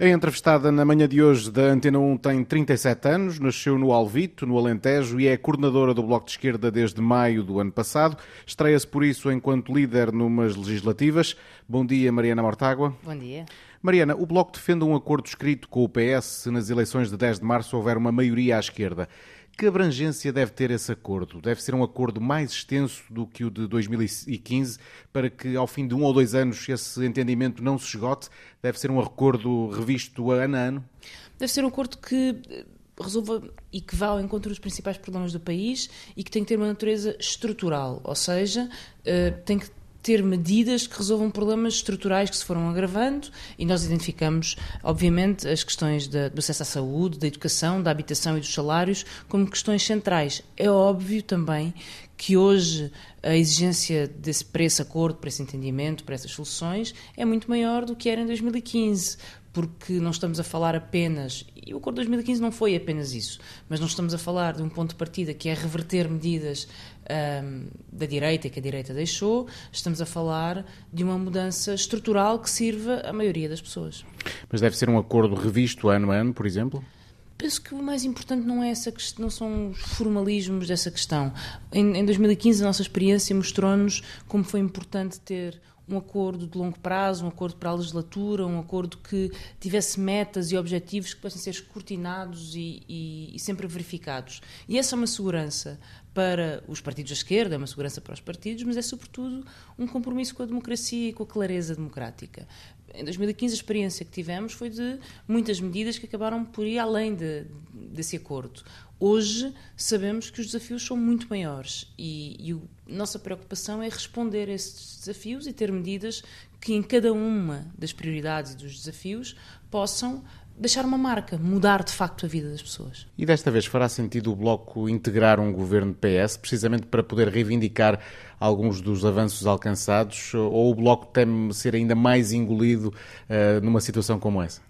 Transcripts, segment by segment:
A entrevistada na manhã de hoje da Antena 1 tem 37 anos, nasceu no Alvito, no Alentejo, e é coordenadora do Bloco de Esquerda desde maio do ano passado. Estreia-se por isso enquanto líder numas legislativas. Bom dia, Mariana Mortágua. Bom dia. Mariana, o Bloco defende um acordo escrito com o PS se nas eleições de 10 de março houver uma maioria à esquerda. Que abrangência deve ter esse acordo? Deve ser um acordo mais extenso do que o de 2015 para que, ao fim de um ou dois anos, esse entendimento não se esgote? Deve ser um acordo revisto ano a ano? Deve ser um acordo que eh, resolva e que vá ao encontro dos principais problemas do país e que tem que ter uma natureza estrutural, ou seja, eh, tem que ter medidas que resolvam problemas estruturais que se foram agravando e nós identificamos, obviamente, as questões do acesso à saúde, da educação, da habitação e dos salários como questões centrais. É óbvio também que hoje a exigência desse, para esse acordo, para esse entendimento, para essas soluções, é muito maior do que era em 2015 porque não estamos a falar apenas, e o Acordo de 2015 não foi apenas isso, mas não estamos a falar de um ponto de partida que é reverter medidas um, da direita que a direita deixou, estamos a falar de uma mudança estrutural que sirva à maioria das pessoas. Mas deve ser um acordo revisto ano a ano, por exemplo? Penso que o mais importante não é essa questão, não são os formalismos dessa questão. Em, em 2015 a nossa experiência mostrou-nos como foi importante ter um acordo de longo prazo, um acordo para a legislatura, um acordo que tivesse metas e objetivos que possam ser escrutinados e, e, e, sempre verificados. E essa é uma segurança para os partidos da esquerda, é uma segurança para os partidos, mas é sobretudo um compromisso com a democracia e com a clareza democrática. Em 2015 a experiência que tivemos foi de muitas medidas que acabaram por ir além de, desse acordo. Hoje sabemos que os desafios são muito maiores e, e a nossa preocupação é responder a esses desafios e ter medidas que em cada uma das prioridades e dos desafios possam deixar uma marca, mudar de facto a vida das pessoas. E desta vez fará sentido o Bloco integrar um governo PS, precisamente para poder reivindicar alguns dos avanços alcançados, ou o Bloco teme ser ainda mais engolido uh, numa situação como essa?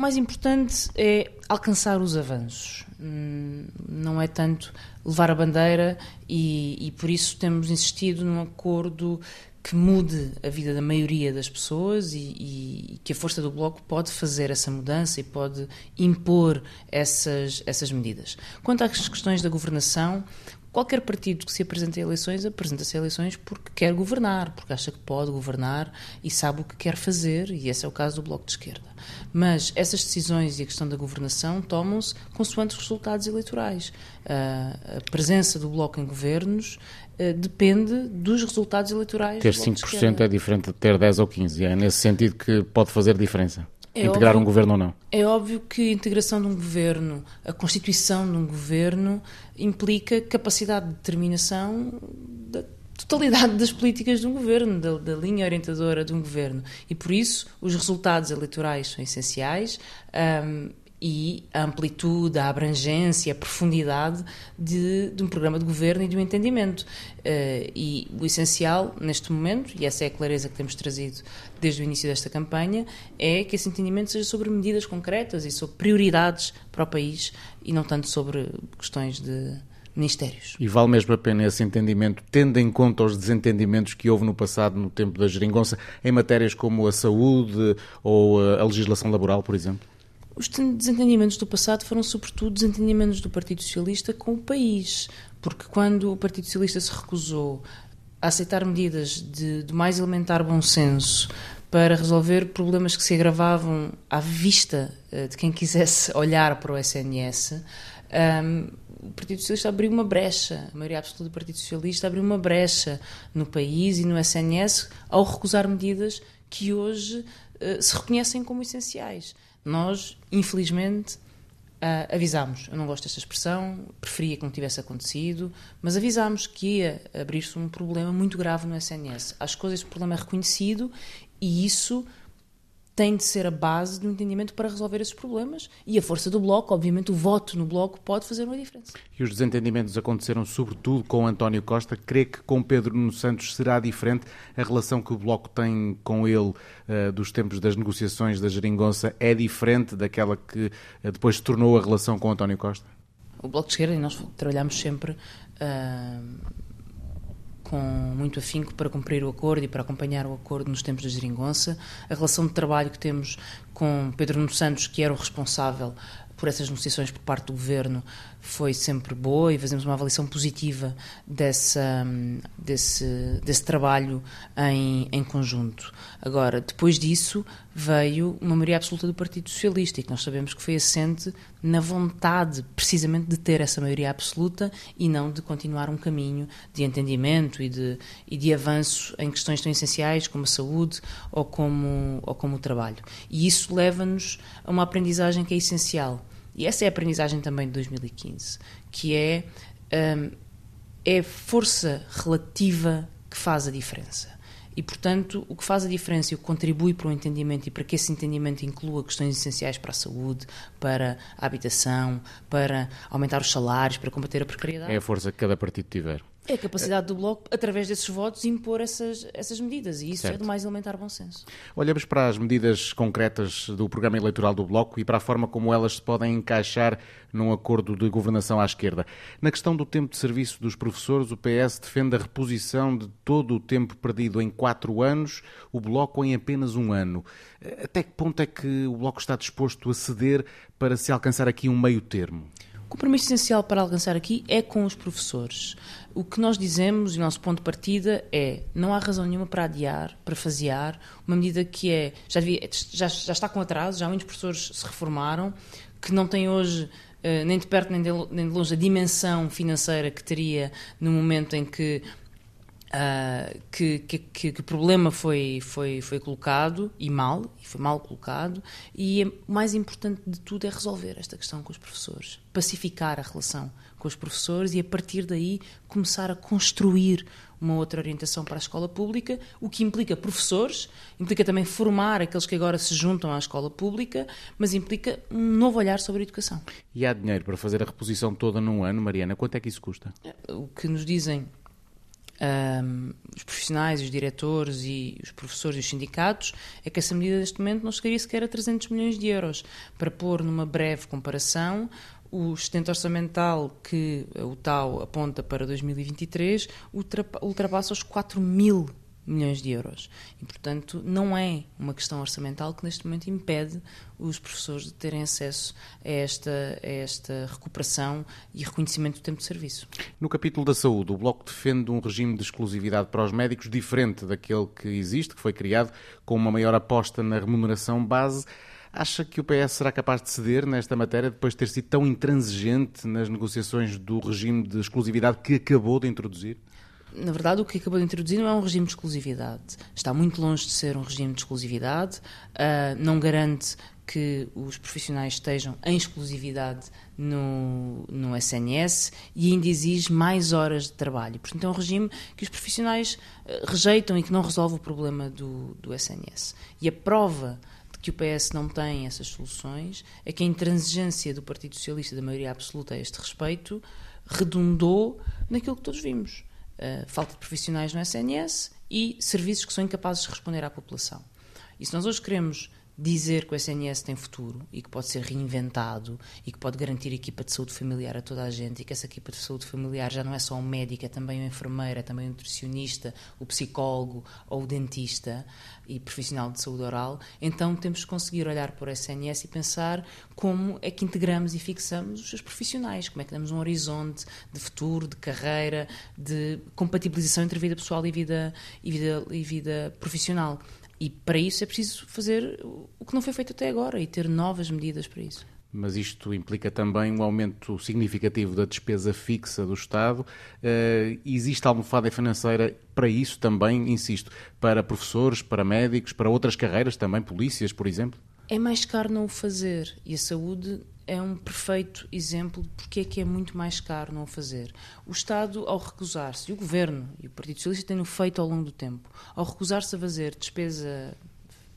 O mais importante é alcançar os avanços, hum, não é tanto levar a bandeira e, e por isso temos insistido num acordo que mude a vida da maioria das pessoas e, e, que a força do Bloco pode fazer essa mudança e pode impor essas, essas medidas. Quanto às questões da governação, Qualquer partido que se apresente a eleições apresenta-se a eleições porque quer governar, porque acha que pode governar e sabe o que quer fazer, e esse é o caso do Bloco de Esquerda. Mas essas decisões e a questão da governação tomam-se consoante os resultados eleitorais. A presença do Bloco em governos eh, depende dos resultados eleitorais. Ter 5% é diferente de ter 10 ou 15, é nesse sentido que pode fazer diferença. É Integrar óbvio, um governo ou não? É óbvio que a integração de um governo, a constituição de um governo, implica capacidade de determinação da totalidade das políticas de um governo, da, da, linha orientadora de um governo. E por isso os resultados eleitorais são essenciais. Um, e a amplitude, a abrangência, a profundidade de, de, um programa de governo e de um entendimento. Uh, e o essencial neste momento, e essa é a clareza que temos trazido desde o início desta campanha, é que esse entendimento seja sobre medidas concretas e sobre prioridades para o país e não tanto sobre questões de ministérios. E vale mesmo a pena esse entendimento, tendo em conta os desentendimentos que houve no passado, no tempo da geringonça, em matérias como a saúde ou a legislação laboral, por exemplo? Os desentendimentos do passado foram, sobretudo, desentendimentos do Partido Socialista com o país, porque quando o Partido Socialista se recusou a aceitar medidas de, de mais elementar bom senso para resolver problemas que se agravavam à vista uh, de quem quisesse olhar para o SNS, um, ehm, o Partido Socialista abriu uma brecha, a maioria absoluta do Partido Socialista abriu uma brecha no país e no SNS ao recusar medidas que hoje uh, se reconhecem como essenciais. Nós, infelizmente, uh, avisámos. Eu não gosto desta expressão, preferia que não tivesse acontecido, mas avisámos que ia abrir-se um problema muito grave no SNS. Acho que esse problema é reconhecido e isso tem de ser a base do entendimento para resolver esses problemas e a força do Bloco, obviamente o voto no Bloco pode fazer uma diferença. E os desentendimentos aconteceram sobretudo com António Costa. Crê que com Pedro Nuno Santos será diferente a relação que o Bloco tem com ele uh, dos tempos das negociações da Geringonça é diferente daquela que uh, depois se tornou a relação com António Costa? O Bloco de Esquerda e nós trabalhamos sempre uh, com muito afinco para cumprir o acordo e para acompanhar o acordo nos tempos da geringonça. A relação de trabalho que temos com Pedro Nuno Santos, que era o responsável por essas negociações por parte do governo foi sempre boa e fazemos uma avaliação positiva dessa, desse, desse trabalho em, em conjunto. Agora, depois disso, veio uma maioria absoluta do Partido Socialista e que nós sabemos que foi assente na vontade, precisamente, de ter essa maioria absoluta e não de continuar um caminho de entendimento e de, e de avanço em questões tão essenciais como a saúde ou como, ou como o trabalho. E isso leva-nos a uma aprendizagem que é essencial e essa é a aprendizagem também de 2015, que é, um, é força relativa que faz a diferença. E, portanto, o que faz a diferença e o que contribui para o entendimento e para que esse entendimento inclua questões essenciais para a saúde, para a habitação, para aumentar os salários, para combater a precariedade. É a força que cada partido tiver. É a capacidade do Bloco, através desses votos, impor essas, essas medidas. E isso certo. é do mais elementar bom senso. Olhamos para as medidas concretas do programa eleitoral do Bloco e para a forma como elas se podem encaixar num acordo de governação à esquerda. Na questão do tempo de serviço dos professores, o PS defende a reposição de todo o tempo perdido em quatro anos, o Bloco em apenas um ano. Até que ponto é que o Bloco está disposto a ceder para se alcançar aqui um meio termo? Compromisso essencial para alcançar aqui é com os professores. O que nós dizemos, e o nosso ponto de partida é não há razão nenhuma para adiar, para fasear, uma medida que é, já, devia, já, já está com atraso, já muitos professores se reformaram, que não têm hoje Uh, nem de perto nem de, longe a dimensão financeira que teria no momento em que Uh, que, que, que, problema foi, foi, foi colocado e mal, e foi mal colocado, e o mais importante de tudo é resolver esta questão com os professores, pacificar a relação com os professores e a partir daí começar a construir uma outra orientação para a escola pública, o que implica professores, implica também formar aqueles que agora se juntam à escola pública, mas implica um novo olhar sobre a educação. E há dinheiro para fazer a reposição toda num ano, Mariana? Quanto é que isso custa? O que nos dizem um, os profissionais, os diretores e os professores e os sindicatos, é que essa medida neste momento não chegaria sequer a 300 milhões de euros. Para pôr numa breve comparação, o sustento orçamental que o TAU aponta para 2023 ultrapassa os 4 mil milhões de euros. E, portanto, não é uma questão orçamental que neste momento impede os professores de terem acesso a esta, a esta recuperação e reconhecimento do tempo de serviço. No capítulo da saúde, o Bloco defende um regime de exclusividade para os médicos diferente daquele que existe, que foi criado com uma maior aposta na remuneração base. Acha que o PS será capaz de ceder nesta matéria depois de ter sido tão intransigente nas negociações do regime de exclusividade que acabou de introduzir? Na verdade, o que acabou de introduzir não é um regime de exclusividade. Está muito longe de ser um regime de exclusividade. Uh, não garante que os profissionais estejam em exclusividade no, no SNS e ainda exige mais horas de trabalho. Portanto, é um regime que os profissionais uh, rejeitam e que não resolve o problema do, do SNS. E a prova de que o PS não tem essas soluções é que a intransigência do Partido Socialista da maioria absoluta a este respeito redundou naquilo que todos vimos uh, falta de profissionais no SNS e serviços que são incapazes de responder à população. E se nós hoje queremos dizer que o SNS tem futuro e que pode ser reinventado e que pode garantir equipa de saúde familiar a toda a gente e que essa equipa de saúde familiar já não é só um médico, é também um enfermeiro, é também um nutricionista, o psicólogo ou o dentista e profissional de saúde oral, então temos que conseguir olhar para o SNS e pensar como é que integramos e fixamos os seus profissionais, como é que damos um horizonte de futuro, de carreira, de compatibilização entre vida pessoal e vida, e vida, e vida profissional. E para isso é preciso fazer o que não foi feito até agora e ter novas medidas para isso. Mas isto implica também um aumento significativo da despesa fixa do Estado. Uh, existe almofada financeira para isso também, insisto, para professores, para médicos, para outras carreiras também, polícias, por exemplo? É mais caro não o fazer e a saúde é um perfeito exemplo de porque é que é muito mais caro não o fazer. O Estado, ao recusar-se, e o Governo e o Partido Socialista têm-no feito ao longo do tempo, ao recusar-se a fazer despesa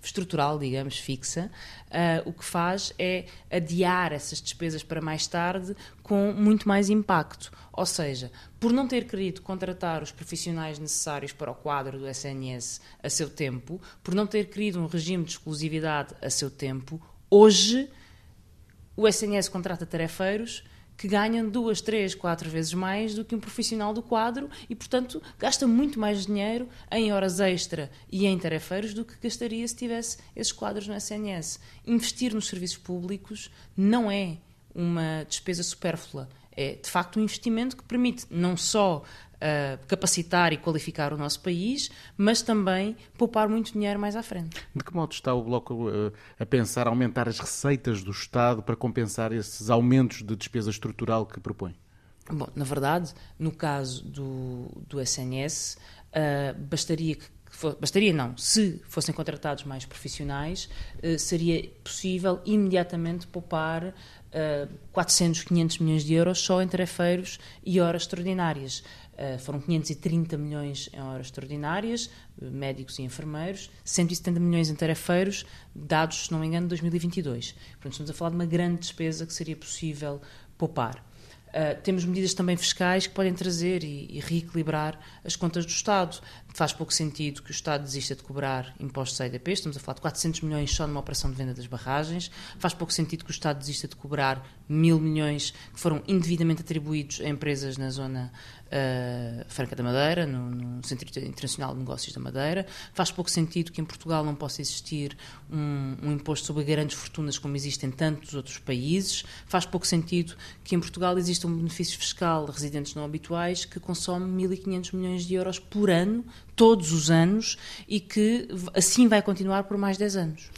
estrutural, digamos, fixa, uh, o que faz é adiar essas despesas para mais tarde com muito mais impacto. Ou seja, por não ter querido contratar os profissionais necessários para o quadro do SNS a seu tempo, por não ter querido um regime de exclusividade a seu tempo, hoje o SNS contrata tarefeiros que ganham duas, três, quatro vezes mais do que um profissional do quadro e, portanto, gasta muito mais dinheiro em horas extra e em tarefeiros do que gastaria se tivesse esses quadros no SNS. Investir nos serviços públicos não é uma despesa supérflua. É, de facto, um investimento que permite não só uh, capacitar e qualificar o nosso país, mas também poupar muito dinheiro mais à frente. De que modo está o Bloco uh, a pensar aumentar as receitas do Estado para compensar esses aumentos de despesa estrutural que propõe? Bom, na verdade, no caso do, do SNS, uh, ah, bastaria que bastaria não, se fossem contratados mais profissionais, seria possível imediatamente poupar uh, 400, 500 milhões de euros só em tarefeiros e horas extraordinárias. Uh, foram 530 milhões em horas extraordinárias, médicos e enfermeiros, 170 milhões em tarefeiros, dados, se não me engano, de 2022. Portanto, estamos a falar de uma grande despesa que seria possível poupar. Uh, temos medidas também fiscais que podem trazer e, e, reequilibrar as contas do Estado. Faz pouco sentido que o Estado desista de cobrar impostos à EDP, estamos a falar de 400 milhões só numa operação de venda das barragens. Faz pouco sentido que o Estado desista de cobrar mil milhões que foram indevidamente atribuídos a empresas na zona uh, Franca da Madeira, no, no, Centro Internacional de Negócios da Madeira. Faz pouco sentido que em Portugal não possa existir um, um imposto sobre grandes fortunas como existe em tantos outros países. Faz pouco sentido que em Portugal exista um benefício fiscal de residentes não habituais que consome 1.500 milhões de euros por ano, todos os anos, e que assim vai continuar por mais 10 anos.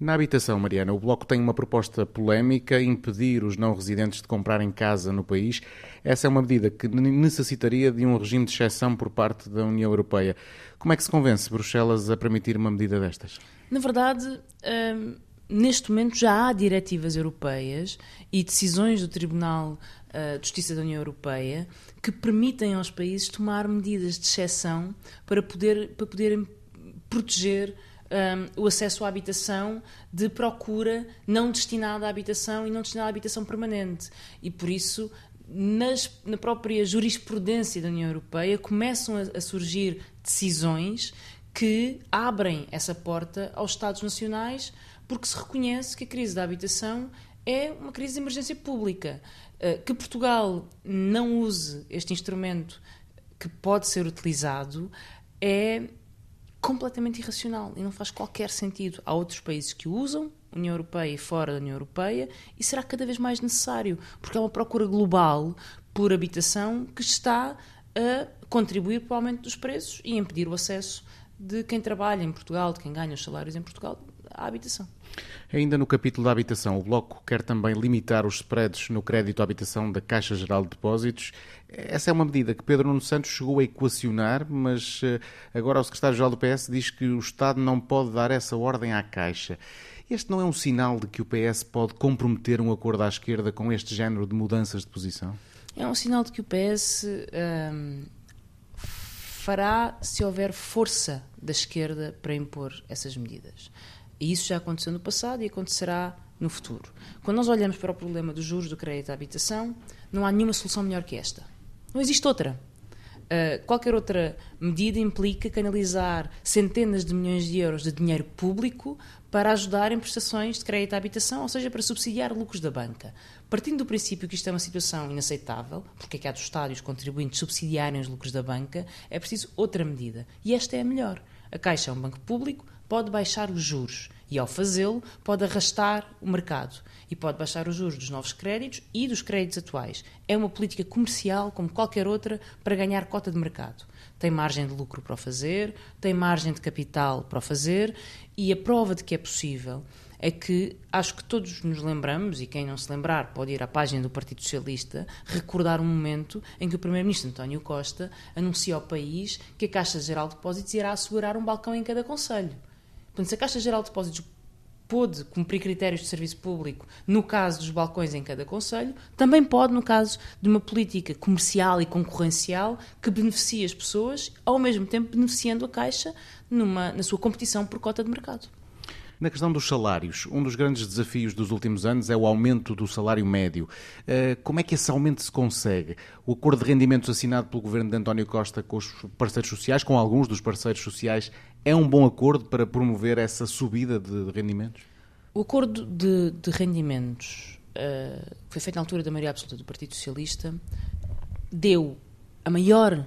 Na habitação, Mariana, o Bloco tem uma proposta polémica, impedir os não residentes de comprarem casa no país. Essa é uma medida que necessitaria de um regime de exceção por parte da União Europeia. Como é que se convence Bruxelas a permitir uma medida destas? Na verdade, hum, neste momento já há diretivas europeias e decisões do Tribunal uh, de Justiça da União Europeia que permitem aos países tomar medidas de exceção para, poder, para poderem proteger um, o acesso à habitação de procura não destinada à habitação e não destinada à habitação permanente. E por isso, nas, na própria jurisprudência da União Europeia, começam a, a surgir decisões que abrem essa porta aos Estados nacionais, porque se reconhece que a crise da habitação é uma crise de emergência pública. Uh, que Portugal não use este instrumento que pode ser utilizado é completamente irracional e não faz qualquer sentido. Há outros países que o usam, União Europeia e fora da União Europeia, e será cada vez mais necessário, porque há uma procura global por habitação que está a contribuir para o aumento dos preços e impedir o acesso de quem trabalha em Portugal, de quem ganha os salários em Portugal, à habitação. Ainda no capítulo da habitação, o Bloco quer também limitar os spreads no crédito à habitação da Caixa Geral de Depósitos. Essa é uma medida que Pedro Nuno Santos chegou a equacionar, mas eh, agora o secretário-geral do PS diz que o Estado não pode dar essa ordem à Caixa. Este não é um sinal de que o PS pode comprometer um acordo à esquerda com este género de mudanças de posição? É um sinal de que o PS hum, fará se houver força da esquerda para impor essas medidas. E isso já aconteceu no passado e acontecerá no futuro. Quando nós olhamos para o problema dos juros do crédito à habitação, não há nenhuma solução melhor que esta. Não existe outra. Uh, qualquer outra medida implica canalizar centenas de milhões de euros de dinheiro público para ajudar em prestações de crédito à habitação, ou seja, para subsidiar lucros da banca. Partindo do princípio que isto é uma situação inaceitável, porque é que há dos Estados contribuintes subsidiarem os lucros da banca, é preciso outra medida. E esta é a melhor. A Caixa é um banco público, pode baixar os juros e, ao fazê-lo, pode arrastar o mercado e pode baixar os juros dos novos créditos e dos créditos atuais. É uma política comercial, como qualquer outra, para ganhar cota de mercado. Tem margem de lucro para o fazer, tem margem de capital para o fazer e a prova de que é possível é que acho que todos nos lembramos, e quem não se lembrar pode ir à página do Partido Socialista, recordar um momento em que o Primeiro-Ministro António Costa anuncia ao país que a Caixa Geral de Depósitos irá assegurar um balcão em cada conselho. Portanto, se a Caixa Geral de Depósitos pôde cumprir critérios de serviço público no caso dos balcões em cada conselho, também pode no caso de uma política comercial e concorrencial que beneficie as pessoas, ao mesmo tempo beneficiando a Caixa numa, na sua competição por cota de mercado. Na questão dos salários, um dos grandes desafios dos últimos anos é o aumento do salário médio. Eh, como é que esse aumento se consegue? O acordo de rendimentos assinado pelo governo de António Costa com os parceiros sociais, com alguns dos parceiros sociais, é um bom acordo para promover essa subida de rendimentos? O acordo de, de rendimentos uh, foi feito na altura da maioria absoluta do Partido Socialista, deu a maior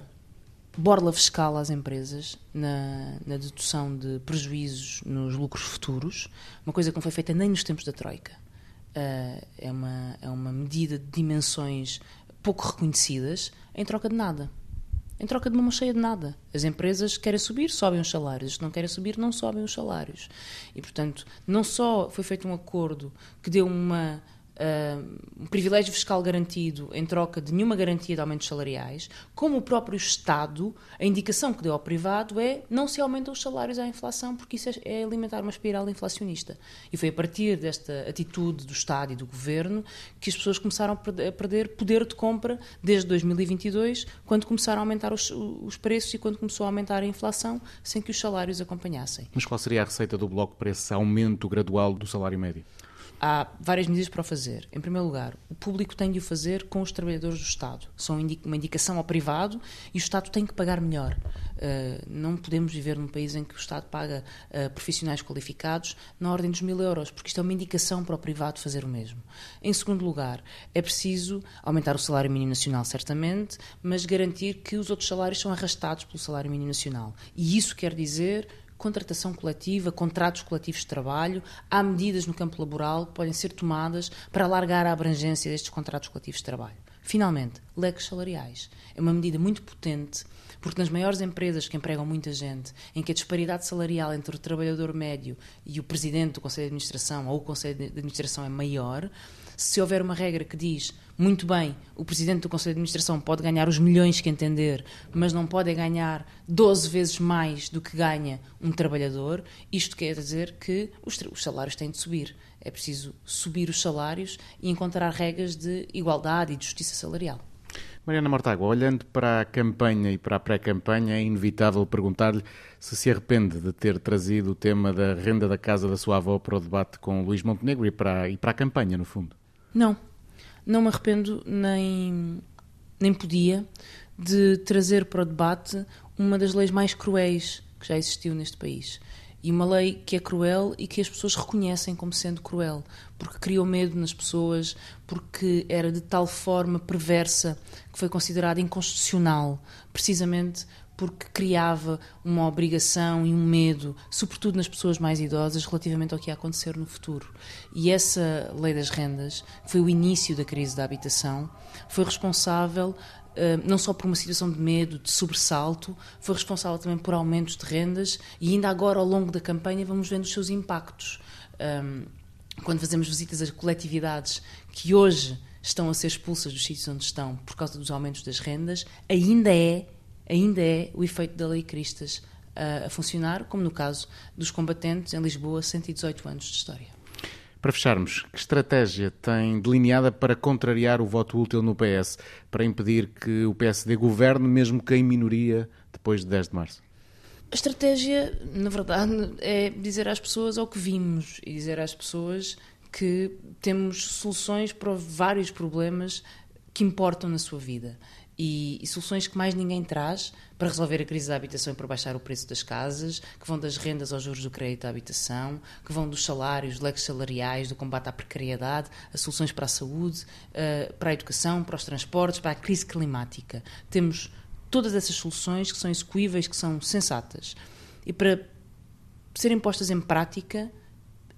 borla fiscal às empresas na, na, dedução de prejuízos nos lucros futuros, uma coisa que não foi feita nem nos tempos da Troika. Uh, é, uma, é uma medida de dimensões pouco reconhecidas em troca de nada. Em troca de uma cheia de nada. As empresas querem subir, sobem os salários. Que não querem subir, não sobem os salários. E, portanto, não só foi feito um acordo que deu uma um privilégio fiscal garantido em troca de nenhuma garantia de aumentos salariais, como o próprio Estado, a indicação que deu ao privado é não se aumentam os salários à inflação, porque isso é, é alimentar uma espiral inflacionista. E foi a partir desta atitude do Estado e do Governo que as pessoas começaram a perder poder de compra desde 2022, quando começaram a aumentar os, os preços e quando começou a aumentar a inflação, sem que os salários acompanhassem. Mas qual seria a receita do Bloco para esse aumento gradual do salário médio? Há várias medidas para o fazer. Em primeiro lugar, o público tem de o fazer com os trabalhadores do Estado. São uma indicação ao privado e o Estado tem que pagar melhor. Uh, não podemos viver num país em que o Estado paga uh, profissionais qualificados na ordem dos mil euros, porque isto é uma indicação para o privado fazer o mesmo. Em segundo lugar, é preciso aumentar o salário mínimo nacional, certamente, mas garantir que os outros salários são arrastados pelo salário mínimo nacional. E isso quer dizer contratação coletiva, contratos coletivos de trabalho, há medidas no campo laboral que podem ser tomadas para alargar a abrangência destes contratos coletivos de trabalho. Finalmente, leques salariais. É uma medida muito potente, porque nas maiores empresas que empregam muita gente, em que a disparidade salarial entre o trabalhador médio e o presidente do Conselho de Administração ou o Conselho de Administração é maior, se houver uma regra que diz muito bem, o presidente do Conselho de Administração pode ganhar os milhões que entender, mas não pode ganhar 12 vezes mais do que ganha um trabalhador, isto quer dizer que os, os salários têm de subir. É preciso subir os salários e encontrar regras de igualdade e de justiça salarial. Mariana Mortágua, olhando para a campanha e para a pré-campanha, é inevitável perguntar-lhe se se arrepende de ter trazido o tema da renda da casa da sua avó para o debate com Luís Montenegro e para, e para a campanha, no fundo. Não, não me arrependo nem, nem podia de trazer para o debate uma das leis mais cruéis que já existiu neste país. E uma lei que é cruel e que as pessoas reconhecem como sendo cruel, porque criou medo nas pessoas, porque era de tal forma perversa que foi considerada inconstitucional, precisamente porque criava uma obrigação e um medo, sobretudo nas pessoas mais idosas, relativamente ao que ia acontecer no futuro. E essa lei das rendas, foi o início da crise da habitação, foi responsável Uh, não só por uma situação de medo, de sobressalto, foi responsável também por aumentos de rendas e ainda agora ao longo da campanha vamos vendo os seus impactos. Um, quando fazemos visitas a coletividades que hoje estão a ser expulsas dos sítios onde estão por causa dos aumentos das rendas, ainda é ainda é o efeito da Lei Cristas a, a funcionar, como no caso dos combatentes em Lisboa, 118 anos de história. Para fecharmos, que estratégia tem delineada para contrariar o voto útil no PS, para impedir que o PSD governe, mesmo que em minoria, depois de 10 de março? A estratégia, na verdade, é dizer às pessoas ao que vimos e dizer às pessoas que temos soluções para vários problemas que importam na sua vida e, e, soluções que mais ninguém traz para resolver a crise da habitação e para baixar o preço das casas, que vão das rendas aos juros do crédito à habitação, que vão dos salários, leques salariais, do combate à precariedade, as soluções para a saúde, uh, para a educação, para os transportes, para a crise climática. Temos todas essas soluções que são execuíveis, que são sensatas. E para serem postas em prática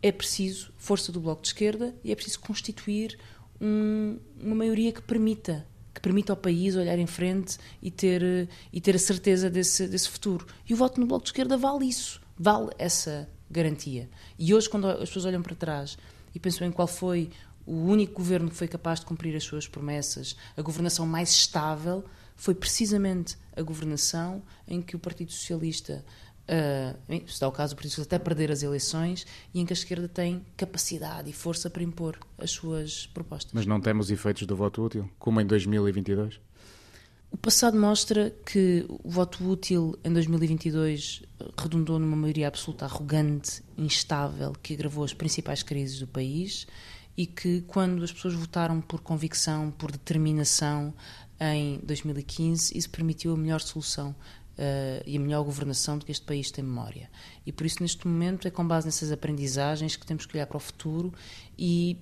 é preciso força do Bloco de Esquerda e é preciso constituir um, uma maioria que permita que permita ao país olhar em frente e ter, e ter a certeza desse, desse futuro. E o voto no Bloco de Esquerda vale isso, vale essa garantia. E hoje, quando as pessoas olham para trás e pensam em qual foi o único governo que foi capaz de cumprir as suas promessas, a governação mais estável, foi precisamente a governação em que o Partido Socialista uh, se dá o caso Partido Socialista até perder as eleições e em que a esquerda tem capacidade e força para impor as suas propostas. Mas não temos efeitos do voto útil, como em 2022? O passado mostra que o voto útil em 2022 redundou numa maioria absoluta arrogante, instável, que agravou as principais crises do país e que, quando as pessoas votaram por convicção, por determinação em 2015, isso permitiu a melhor solução uh, e a melhor governação de que este país tem memória. E por isso, neste momento, é com base nessas aprendizagens que temos que olhar para o futuro e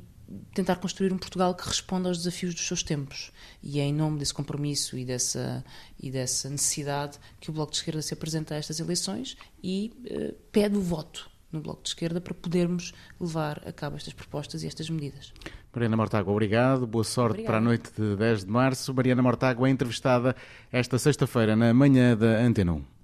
tentar construir um Portugal que responda aos desafios dos seus tempos. E é em nome desse compromisso e dessa, e dessa necessidade que o Bloco de Esquerda se apresenta a estas eleições e uh, pede o voto no Bloco de Esquerda para podermos levar a cabo estas propostas e estas medidas. Mariana Mortágua, obrigado. Boa sorte Obrigada. para a noite de 10 de março. Mariana Mortágua é entrevistada esta sexta-feira na manhã da Antena 1.